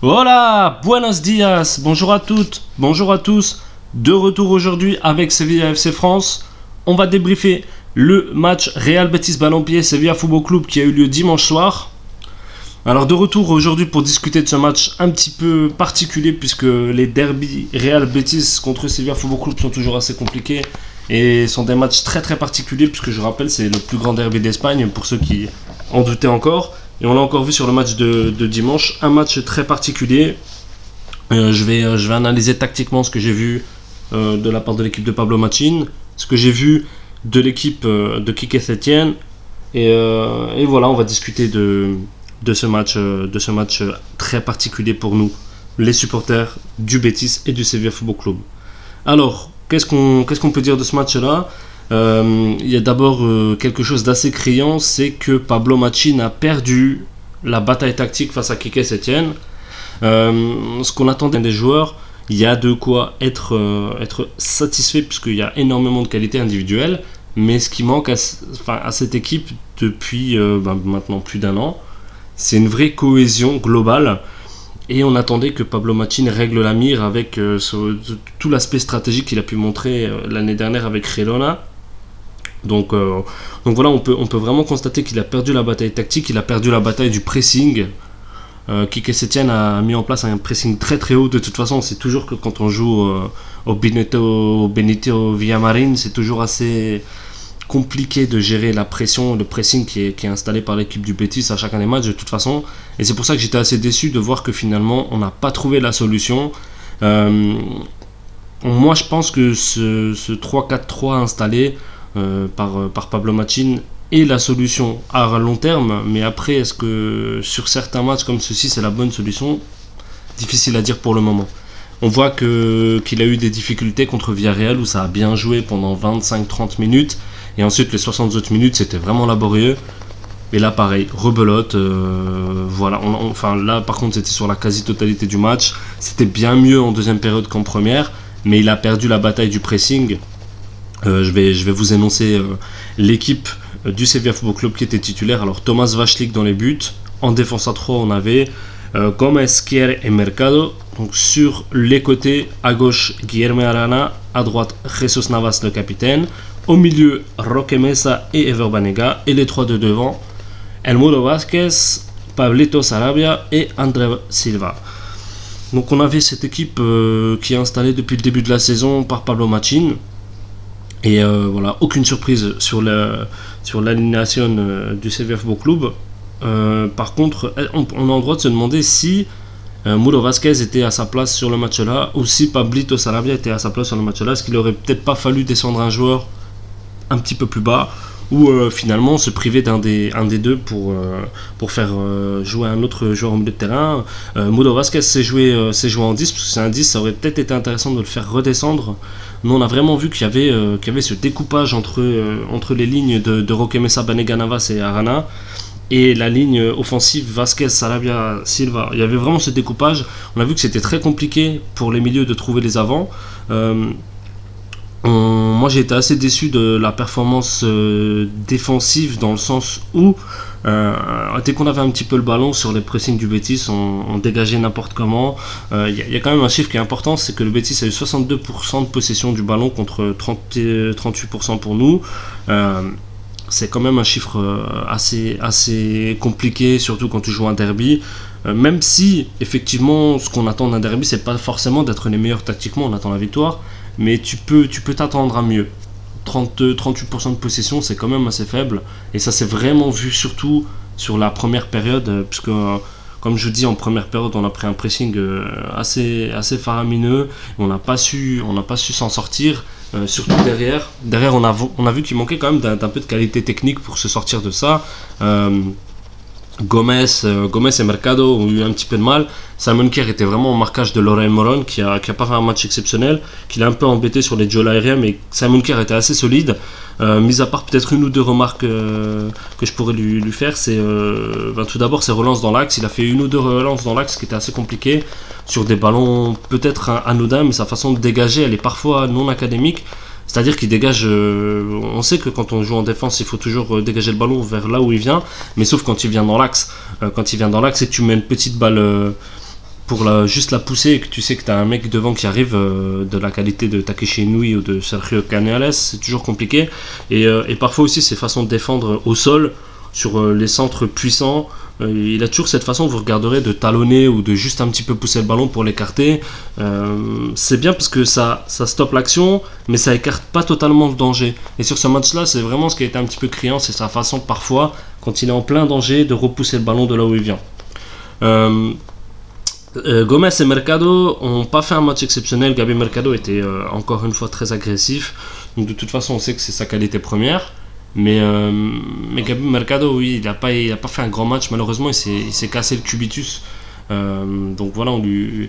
Hola, buenos dias, bonjour à toutes, bonjour à tous. De retour aujourd'hui avec Sevilla FC France. On va débriefer le match Real Betis Ballon-Pied Sevilla Football Club qui a eu lieu dimanche soir. Alors de retour aujourd'hui pour discuter de ce match un petit peu particulier puisque les derbies Real Betis contre Sevilla Football Club sont toujours assez compliqués et sont des matchs très très particuliers puisque je rappelle c'est le plus grand derby d'Espagne pour ceux qui en doutaient encore. Et on l'a encore vu sur le match de, dimanche, un match très particulier. Euh, je, vais, euh, je vais analyser tactiquement ce que j'ai vu euh, de la part de l'équipe de Pablo Machin, ce que j'ai vu de l'équipe de Kike Setien. Et, voilà, on va discuter de, ce match, de ce match très particulier pour nous, les supporters du Betis et du Sevilla Football Club. Alors, qu'est-ce qu'on peut dire de ce match-là? Il y a d'abord euh, quelque chose d'assez criant, c'est que Pablo Machin a perdu la bataille tactique face à Kike Setien. Euh, ce qu'on attendait des joueurs, il y a de quoi être, satisfait puisqu'il y a énormément de qualités individuelles, mais ce qui manque à, cette équipe depuis ben, maintenant plus d'un an, c'est une vraie cohésion globale. Et on attendait que Pablo Machin règle la mire avec tout l'aspect stratégique qu'il a pu montrer l'année dernière avec Relona donc, euh, donc voilà, on peut, on peut vraiment constater qu'il a perdu la bataille tactique, il a perdu la bataille du pressing. Euh, Kike Setien a mis en place un pressing très très haut. De toute façon, c'est toujours que quand on joue euh, au Benito, Benito Villamarin, c'est toujours assez compliqué de gérer la pression, le pressing qui est, qui est installé par l'équipe du Betis à chacun des matchs de toute façon. Et c'est pour ça que j'étais assez déçu de voir que finalement on n'a pas trouvé la solution. moi je pense que ce, ce 3-4-3 installé, euh, par, euh, par Pablo Machin est la solution à long terme, mais après, est-ce que sur certains matchs comme ceci, c'est la bonne solution? Difficile à dire pour le moment. On voit que, qu'il a eu des difficultés contre Villarreal où ça a bien joué pendant 25-30 minutes, et ensuite les 60 autres minutes, c'était vraiment laborieux. Et là, pareil, rebelote. Euh, voilà. enfin, là, par contre, c'était sur la quasi-totalité du match. C'était bien mieux en deuxième période qu'en première, mais il a perdu la bataille du pressing. Euh, je, vais, vous énoncer euh, l'équipe euh, du Sevilla Football Club qui était titulaire. Alors Thomas Vachlik dans les buts. En défense à 3, on avait Gomez, Kier et Mercado. Donc sur les côtés, à gauche Guillermo Arana, à droite Jesus Navas le capitaine. Au milieu, Roque Mesa et Ever Banega. Et les trois de devant, Elmuro Vázquez, Pablito Sarabia et André Silva. Donc on avait cette équipe qui est installée depuis le début de la saison par Pablo Machin. Et euh, voilà, aucune surprise sur la l'alignation euh, du CVF Football Club. Euh, par contre, on, a le droit de se demander si Muro Vasquez était à sa place sur le match-là ou si Pablito Sarabia était à sa place sur le match-là. Est-ce qu'il aurait peut-être pas fallu descendre un joueur un petit peu plus bas ou finalement se priver d'un des, un des deux pour, pour faire jouer un autre joueur au milieu de terrain. Modo Vasquez s'est joué, joué en 10, parce que c'est un 10, ça aurait peut-être été intéressant de le faire redescendre mais on a vraiment vu qu'il y avait, euh, qu'il y avait ce découpage entre, euh, entre les lignes de, de Roque Mesa, Baneganavas et Arana et la ligne offensive Vasquez, Sarabia, Silva. Il y avait vraiment ce découpage. On a vu que c'était très compliqué pour les milieux de trouver les avants. Euh, moi j'ai été assez déçu de la performance défensive dans le sens où euh, dès qu'on avait un petit peu le ballon sur les pressings du Betis, on, dégageait n'importe comment. Il euh, y, a quand même un chiffre qui est important, c'est que le Betis a eu 62% de possession du ballon contre 38% pour nous. Euh, c'est quand même un chiffre assez, assez compliqué, surtout quand tu joues un derby. même si, effectivement, ce qu'on attend d'un derby, c'est pas forcément d'être les meilleurs tactiquement, on attend la victoire, mais tu peux tu peux t'attendre à mieux. 32-38% de possession, c'est quand même assez faible. Et ça s'est vraiment vu surtout sur la première période, euh, puisque euh, comme je dis en première période, on a pris un pressing euh, assez, assez faramineux. On n'a pas su, on pas su s'en sortir. surtout derrière, derrière on a, on a vu qu'il manquait quand même d'un peu de qualité technique pour se sortir de ça. Gomez, Gomez et Mercado ont eu un petit peu de mal. Simon Kerr était vraiment au marquage de Lorraine Moron, qui a, qui pas fait un match exceptionnel, qui l'a un peu embêté sur les duels aériens, mais Simon Kerr était assez solide. Euh, mis à part peut-être une ou deux remarques euh, que je pourrais lui, faire, c'est euh, ben, tout d'abord ses relances dans l'axe. Il a fait une ou deux relances dans l'axe qui étaient assez compliquées sur des ballons peut-être anodins, mais sa façon de dégager, elle est parfois non académique. C'est-à-dire qu'il dégage. on sait que quand on joue en défense, il faut toujours dégager le ballon vers là où il vient, mais sauf quand il vient dans l'axe. quand il vient dans l'axe et que tu mets une petite balle pour juste la pousser et que tu sais que tu as un mec devant qui arrive euh, de la qualité de Takeshi Inui ou de Sergio Canales, c'est toujours compliqué. Et, euh, et, parfois aussi ses façons de défendre au sol, sur euh, les centres puissants, il a toujours cette façon, vous regarderez, de talonner ou de juste un petit peu pousser le ballon pour l'écarter. c'est bien parce que ça, ça stoppe l'action, mais ça écarte pas totalement le danger. Et sur ce match-là, c'est vraiment ce qui a été un petit peu criant, c'est sa façon parfois, quand il est en plein danger, de repousser le ballon de là où il vient. Euh, Gomez et Mercado n'ont pas fait un match exceptionnel. Gabi Mercado était euh, encore une fois très agressif. De toute façon, on sait que c'est sa qualité première. Mais, euh, mais Gabi Mercado, oui, il n'a pas, pas fait un grand match. Malheureusement, il s'est cassé le cubitus. donc voilà, on lui,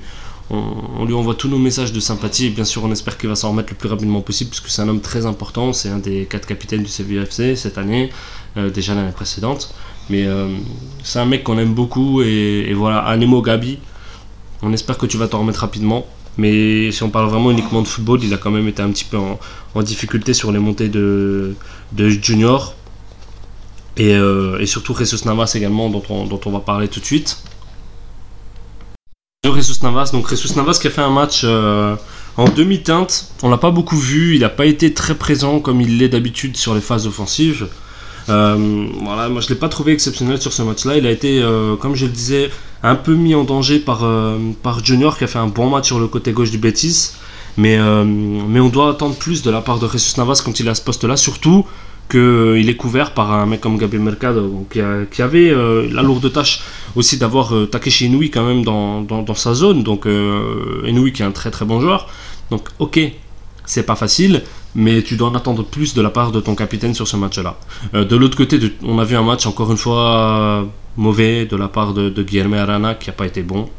on, lui envoie tous nos messages de sympathie. Et bien sûr, on espère qu'il va s'en remettre le plus rapidement possible, puisque c'est un homme très important. C'est un des quatre capitaines du CVFC cette année, déjà l'année précédente. Mais c'est un mec qu'on aime beaucoup. Et, et voilà, Anemo Gabi. On espère que tu vas t'en remettre rapidement. Mais si on parle vraiment uniquement de football, il a quand même été un petit peu en, difficulté sur les montées de, de Junior. Et, euh, surtout Jesus Navas également, dont on, va parler tout de suite. Jesus Navas, donc Navas qui a fait un match euh, en demi-teinte. On l'a pas beaucoup vu, il n'a pas été très présent comme il l'est d'habitude sur les phases offensives. Euh, voilà, moi je l'ai pas trouvé exceptionnel sur ce match-là. Il a été, comme je le disais, un peu mis en danger par, euh, par Junior qui a fait un bon match sur le côté gauche du Betis. Mais, euh, mais on doit attendre plus de la part de Jesus Navas quand il à ce poste-là, surtout qu'il euh, est couvert par un mec comme Gabriel Mercado, qui, qui, avait la lourde tâche aussi d'avoir Takeshi Inui quand même dans, dans, sa zone. Donc Inui qui est un très très bon joueur. Donc ok, c'est pas facile, mais tu dois en attendre plus de la part de ton capitaine sur ce match-là. de l'autre côté, on a vu un match encore une fois mauvais de la part de, Guillermo Arana qui n'a pas été bon.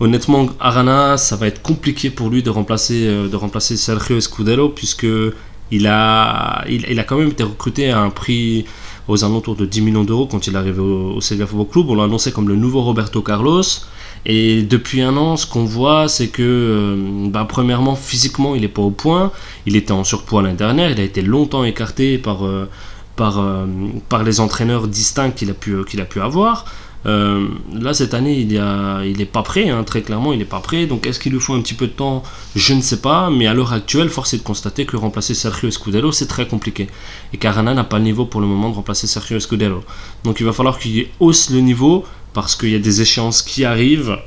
Honnêtement, Arana, ça va être compliqué pour lui de remplacer, euh, de remplacer Sergio Escudero puisque il a, il, a quand même été recruté à un prix aux alentours de 10 millions d'euros quand il est arrivé au, au Sevilla Football Club. On l'a annoncé comme le nouveau Roberto Carlos. Et depuis un an, ce qu'on voit, c'est que, euh, bah, premièrement, physiquement, il n'est pas au point. Il était en surpoids l'année dernière. Il a été longtemps écarté par, euh, par, euh, par les entraîneurs distincts qu'il a, pu, qu'il a pu avoir. Là, cette année, il n'est est pas prêt, hein, très clairement, il n'est pas prêt. Donc, est-ce qu'il lui faut un petit peu de temps? Je ne sais pas. Mais à l'heure actuelle, force est de constater que remplacer Sergio Escudero, c'est très compliqué. Et Carana n'a pas le niveau pour le moment de remplacer Sergio Escudero. Donc, il va falloir qu'il hausse le niveau parce qu'il y a des échéances qui arrivent.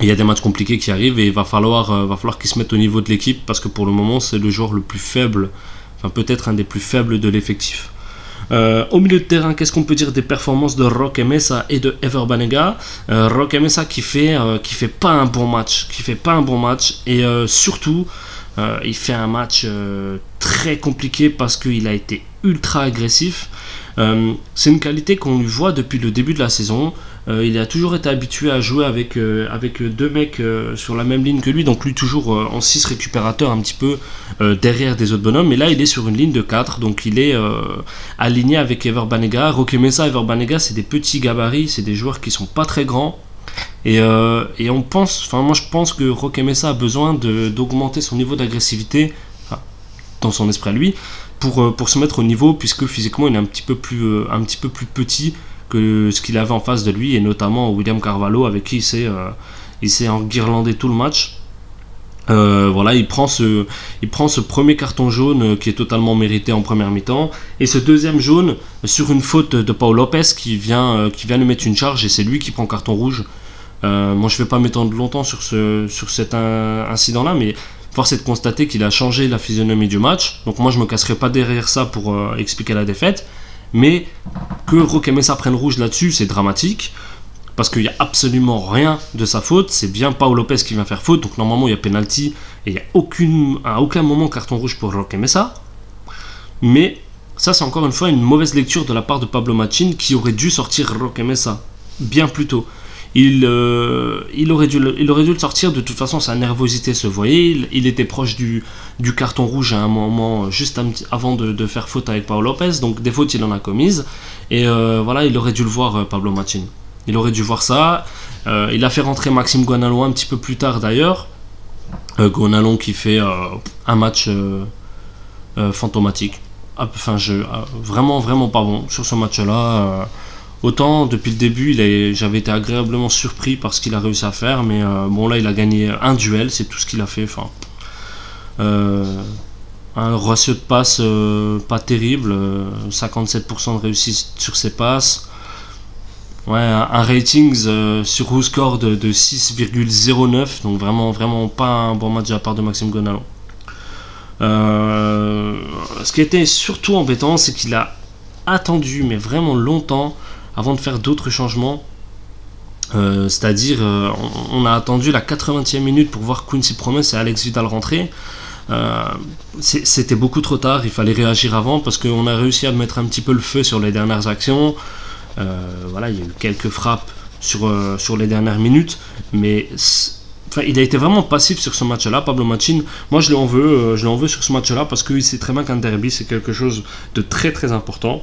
Il y a des matchs compliqués qui arrivent et il va falloir, euh, va falloir qu'il se mette au niveau de l'équipe parce que pour le moment, c'est le joueur le plus faible, enfin peut-être un des plus faibles de l'effectif. Euh, au milieu de terrain, qu'est-ce qu'on peut dire des performances de Roque Mesa et de Ever Banega? Euh, Mesa qui fait, euh, qui fait pas un bon match, qui fait pas un bon match et surtout il fait un match très compliqué parce qu'il a été ultra agressif. C'est une qualité qu'on lui voit depuis le début de la saison. Euh, il a toujours été habitué à jouer avec, euh, avec deux mecs euh, sur la même ligne que lui, donc lui toujours en 6 récupérateurs un petit peu derrière des autres bonhommes. Mais là, il est sur une ligne de 4, donc il est aligné avec Ever Banega. Roque Mesa, Ever Banega, c'est des petits gabarits, c'est des joueurs qui sont pas très grands. Et, et, on pense, enfin moi je pense que Roque Mesa a besoin d'augmenter son niveau d'agressivité, dans son esprit à lui, pour, pour se mettre au niveau, puisque physiquement il est un petit peu plus, un petit peu plus petit que ce qu'il avait en face de lui, et notamment William Carvalho, avec qui il s'est, euh, enguirlandé tout le match. Euh, voilà, il prend, ce, il prend ce premier carton jaune euh, qui est totalement mérité en première mi-temps, et ce deuxième jaune sur une faute de Paul Lopez qui vient, qui vient lui mettre une charge, et c'est lui qui prend carton rouge. moi, je ne vais pas m'étendre longtemps sur, ce, sur cet incident-là, mais force est de constater qu'il a changé la physionomie du match. Donc moi, je me casserai pas derrière ça pour expliquer la défaite. Mais que Roque Mesa prenne rouge là-dessus, c'est dramatique. Parce qu'il n'y a absolument rien de sa faute. C'est bien Paul Lopez qui vient faire faute. Donc normalement, il y a penalty. Et il n'y a à aucun moment carton rouge pour Roque Mesa. Mais ça, c'est encore une fois une mauvaise lecture de la part de Pablo Machin qui aurait dû sortir Roque Mesa bien plus tôt il, euh, il, aurait dû le, sortir. De toute façon, sa nervosité se voyait. Il, était proche du, carton rouge à un moment, juste avant de, faire faute avec Paolo Lopez. Donc, des fautes, il en a commises. Et euh, voilà, il aurait dû le voir, euh, Pablo Machin. Il aurait dû voir ça. il a fait rentrer Maxime Guanalon un petit peu plus tard d'ailleurs. Guanalon qui fait un match fantomatique. Enfin, je, vraiment, vraiment pas bon sur ce match-là Autant depuis le début, j'avais été agréablement surpris par ce qu'il a réussi à faire, mais euh, bon là il a gagné un duel, c'est tout ce qu'il a fait. Euh, un ratio de passe euh, pas terrible, 57% de réussite sur ses passes. Ouais, un, rating sur WhoScore de, de 6,09, donc vraiment, vraiment pas un bon match à part de Maxime Gonalon. ce qui était surtout embêtant, c'est qu'il a attendu, mais vraiment longtemps, avant de faire d'autres changements. Euh, c'est-à-dire, euh, on, a attendu la 80e minute pour voir Quincy Promes et Alex Vidal rentrer. Euh, c'était beaucoup trop tard, il fallait réagir avant parce qu'on a réussi à mettre un petit peu le feu sur les dernières actions. voilà, il y a eu quelques frappes sur, sur les dernières minutes, mais enfin, il a été vraiment passif sur ce match-là, Pablo Machin. Moi, je lui en veux, veux sur ce match-là parce qu'il sait très bien qu'un derby, c'est quelque chose de très très important.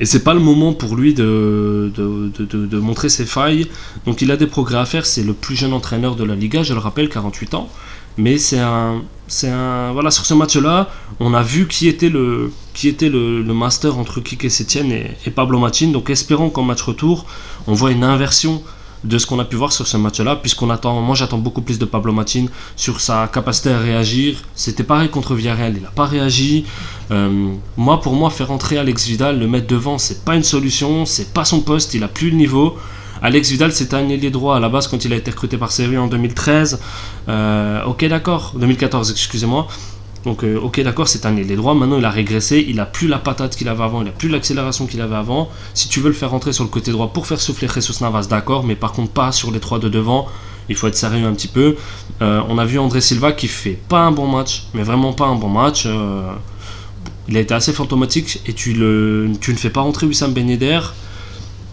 Et c'est pas le moment pour lui de, de, montrer ses failles. Donc il a des progrès à faire. C'est le plus jeune entraîneur de la Liga, je le rappelle, 48 ans. Mais c'est un, c'est un, voilà, sur ce match-là, on a vu qui était le, qui était le, master entre Kike Setien et, et Pablo Machin. Donc espérons qu'en match retour, on voit une inversion de ce qu'on a pu voir sur ce match-là, puisqu'on attend, moi j'attends beaucoup plus de Pablo Matin sur sa capacité à réagir. C'était pareil contre Villarreal, il n'a pas réagi. Euh, moi, pour moi, faire entrer Alex Vidal, le mettre devant, c'est pas une solution, c'est pas son poste, il a plus le niveau. Alex Vidal, c'était un ailier droit à la base quand il a été recruté par Séville en 2013. Euh, ok, d'accord, 2014, excusez-moi. Donc, euh, ok, d'accord, c'est un ailier droit. Maintenant, il a régressé. Il a plus la patate qu'il avait avant. Il a plus l'accélération qu'il avait avant. Si tu veux le faire rentrer sur le côté droit pour faire souffler Jesus Navas, d'accord, mais par contre, pas sur les trois de devant. Il faut être sérieux un petit peu. Euh, on a vu André Silva qui fait pas un bon match, mais vraiment pas un bon match. Euh, il a été assez fantomatique et tu, le, tu ne fais pas rentrer Wissam Ben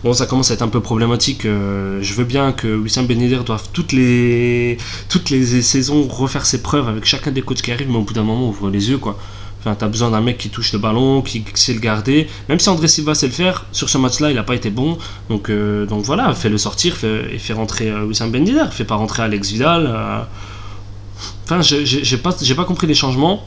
Bon, ça commence à être un peu problématique. Euh, je veux bien que Wissam Ben doive toutes les, saisons refaire ses preuves avec chacun des coachs qui arrivent, mais au bout d'un moment, ouvre les yeux, quoi. Enfin, t'as besoin d'un mec qui touche le ballon, qui, sait le garder. Même si André Silva sait le faire, sur ce match-là, il n'a pas été bon. Donc, euh, donc voilà, fais-le sortir et fais rentrer euh, Wissam Ben Yedder. Fais pas rentrer Alex Vidal. Enfin, j'ai pas, pas compris les changements.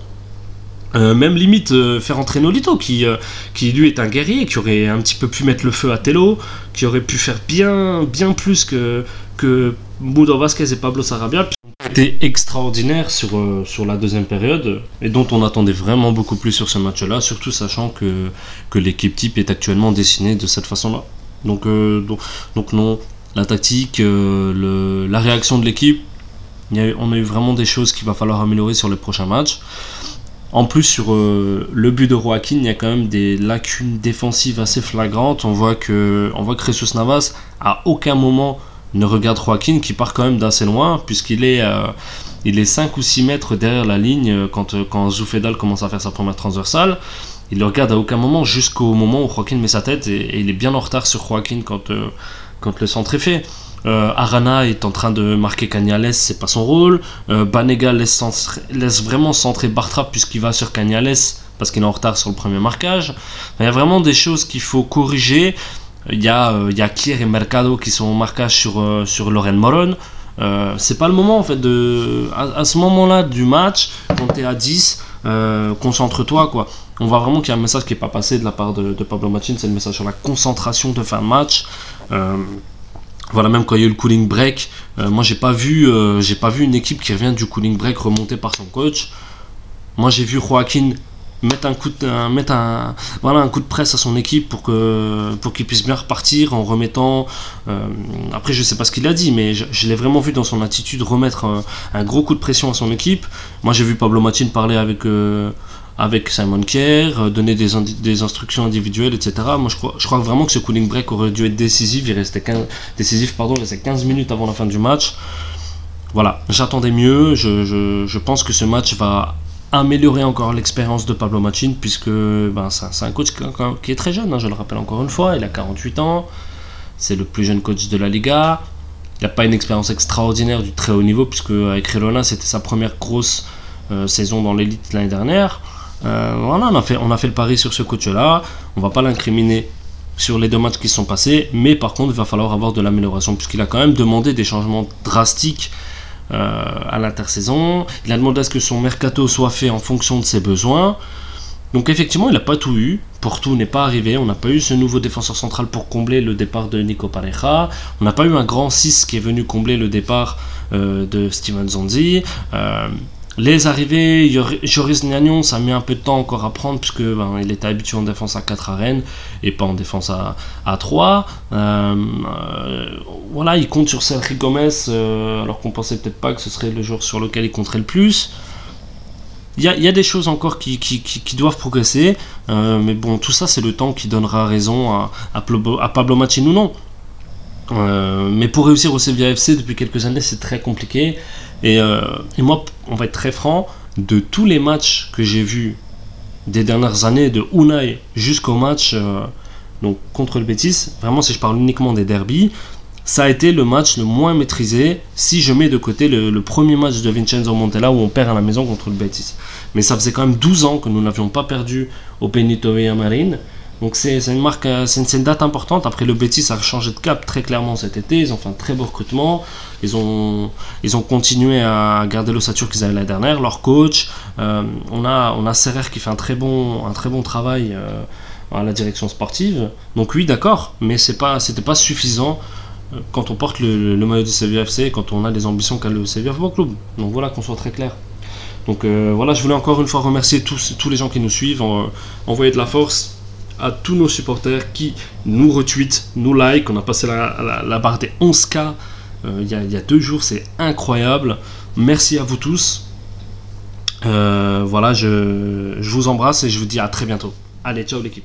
Euh, même limite euh, faire entrer Nolito qui, euh, qui lui est un guerrier qui aurait un petit peu pu mettre le feu à Tello qui aurait pu faire bien bien plus que que Mudo Vasquez et Pablo Sarabia été extraordinaire sur, sur la deuxième période et dont on attendait vraiment beaucoup plus sur ce match là surtout sachant que, que l'équipe type est actuellement dessinée de cette façon là donc, donc, donc, non la tactique la réaction de l'équipe on a eu vraiment des choses qu'il va falloir améliorer sur les prochains matchs en plus, sur euh, le but de Joaquin, il y a quand même des lacunes défensives assez flagrantes. On voit que, on Jesus Navas, à aucun moment, ne regarde Joaquin, qui part quand même d'assez loin, puisqu'il est, euh, il est 5 ou 6 mètres derrière la ligne euh, quand, Zoufedal commence à faire sa première transversale. Il le regarde à aucun moment, jusqu'au moment où Joaquin met sa tête, et, il est bien en retard sur Joaquin quand le centre est fait. Euh, Arana est en train de marquer Cagnales, c'est pas son rôle. Euh, Banega laisse, vraiment centrer Bartra puisqu'il va sur Cagnales parce qu'il est en retard sur le premier marquage. Il y a vraiment des choses qu'il faut corriger. Il y, a, euh, Kier et Mercado qui sont en marquage sur, sur Loren Moron. c'est pas le moment en fait de. À, ce moment-là du match, quand tu es à 10, concentre-toi quoi. On voit vraiment qu'il y a un message qui n'est pas passé de la part de, Pablo Machin, c'est le message sur la concentration de fin de match. Voilà, même quand il y a eu le cooling break, euh, moi j'ai pas vu, euh, j'ai pas vu une équipe qui revient du cooling break remonter par son coach. Moi j'ai vu Joaquin mettre un coup de, mettre un, voilà, un coup de presse à son équipe pour que pour qu'il puisse bien repartir en remettant. Euh, après je sais pas ce qu'il a dit, mais je, l'ai vraiment vu dans son attitude remettre un, gros coup de pression à son équipe. Moi j'ai vu Pablo Machin parler avec avec Simon Kerr, euh, donner des, instructions individuelles, etc. Moi, je crois, vraiment que ce cooling break aurait dû être décisif. Il restait 15, décisif, pardon, il restait 15 minutes avant la fin du match. Voilà, j'attendais mieux. Je, pense que ce match va améliorer encore l'expérience de Pablo Machin, puisque ben, c'est un coach qui est très jeune, hein, je le rappelle encore une fois. Il a 48 ans. C'est le plus jeune coach de la Liga. Il n'a pas une expérience extraordinaire du très haut niveau, puisque avec Relona, c'était sa première grosse euh, saison dans l'élite l'année dernière. Euh, on a, fait, le pari sur ce coach-là. On va pas l'incriminer sur les deux matchs qui sont passés, mais par contre, il va falloir avoir de l'amélioration, puisqu'il a quand même demandé des changements drastiques euh, à l'intersaison. Il a demandé à ce que son mercato soit fait en fonction de ses besoins. Donc effectivement, il n'a pas tout eu. Porto n'est pas arrivé, on n'a pas eu ce nouveau défenseur central pour combler le départ de Nico Pareja, on n'a pas eu un grand 6 qui est venu combler le départ euh, de Steven Zonzi. Les arrivées, Joris Gnagnon, ça mis un peu de temps encore à prendre puisque ben, il était habitué en défense à 4 arènes et pas en défense à, à 3. Euh, voilà, il compte sur Sergio Gomez alors qu'on pensait peut-être pas que ce serait le joueur sur lequel il compterait le plus il y, a, des choses encore qui, doivent progresser, euh, mais bon, tout ça, c'est le temps qui donnera raison à, Pablo Machin ou non. Euh, mais pour réussir au Sevilla FC depuis quelques années, c'est très compliqué. Euh, et, moi, on va être très franc, de tous les matchs que j'ai vus des dernières années, de Unai jusqu'au match donc, contre le Betis, vraiment si je parle uniquement des derbies, ça a été le match le moins maîtrisé si je mets de côté le, premier match de Vincenzo Montella où on perd à la maison contre le Betis. Mais ça faisait quand même 12 ans que nous n'avions pas perdu au Benito Marine. Donc c'est une marque, euh, c'est une, date importante. Après le Betis a changé de cap très clairement cet été. Ils ont fait un très beau recrutement. Ils ont, ils ont continué à garder l'ossature qu'ils avaient la dernière. Leur coach, euh, on a, on a Serrer qui fait un très bon, un très bon travail euh, à la direction sportive. Donc oui, d'accord, mais c'est pas, c'était pas suffisant quand on porte le, maillot du CVFC, quand on a les ambitions qu'a le CVF Football Club. Donc voilà, qu'on soit très clair. Donc voilà, je voulais encore une fois remercier tous, tous les gens qui nous suivent, envoyer de la force à tous nos supporters qui nous retweetent, nous like. On a passé la, barre des 11K euh, il y, a deux jours, c'est incroyable. Merci à vous tous. Euh, voilà, je, je vous embrasse et je vous dis à très bientôt. Allez, ciao l'équipe.